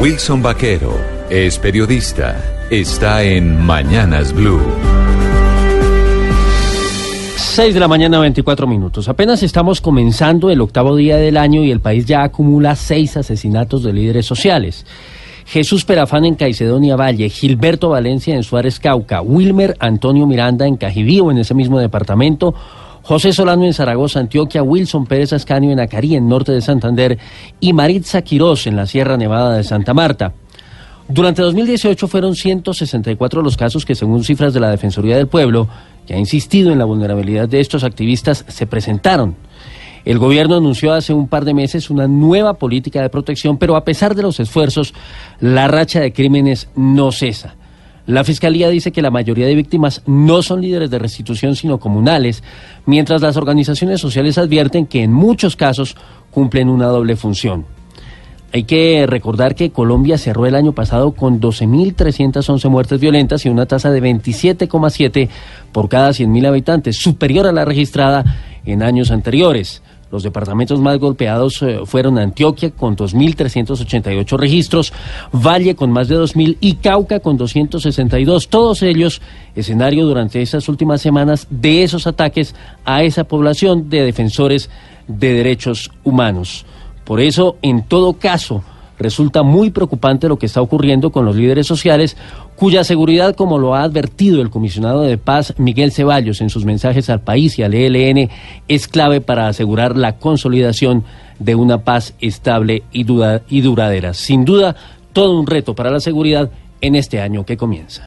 Wilson Vaquero es periodista. Está en Mañanas Blue. 6 de la mañana, 24 minutos. Apenas estamos comenzando el octavo día del año y el país ya acumula seis asesinatos de líderes sociales. Jesús Perafán en Caicedonia Valle, Gilberto Valencia en Suárez Cauca, Wilmer Antonio Miranda en Cajibío, en ese mismo departamento, José Solano en Zaragoza, Antioquia, Wilson Pérez Ascanio en Acarí, en norte de Santander, y Maritza Quirós en la Sierra Nevada de Santa Marta. Durante 2018 fueron 164 los casos que, según cifras de la Defensoría del Pueblo, que ha insistido en la vulnerabilidad de estos activistas, se presentaron. El gobierno anunció hace un par de meses una nueva política de protección, pero a pesar de los esfuerzos, la racha de crímenes no cesa. La Fiscalía dice que la mayoría de víctimas no son líderes de restitución, sino comunales, mientras las organizaciones sociales advierten que en muchos casos cumplen una doble función. Hay que recordar que Colombia cerró el año pasado con 12.311 muertes violentas y una tasa de 27,7 por cada 100.000 habitantes, superior a la registrada en años anteriores. Los departamentos más golpeados eh, fueron Antioquia con 2.388 registros, Valle con más de 2.000 y Cauca con 262. Todos ellos escenario durante esas últimas semanas de esos ataques a esa población de defensores de derechos humanos. Por eso, en todo caso, resulta muy preocupante lo que está ocurriendo con los líderes sociales, cuya seguridad, como lo ha advertido el comisionado de paz Miguel Ceballos en sus mensajes al país y al ELN, es clave para asegurar la consolidación de una paz estable y, y duradera. Sin duda, todo un reto para la seguridad en este año que comienza.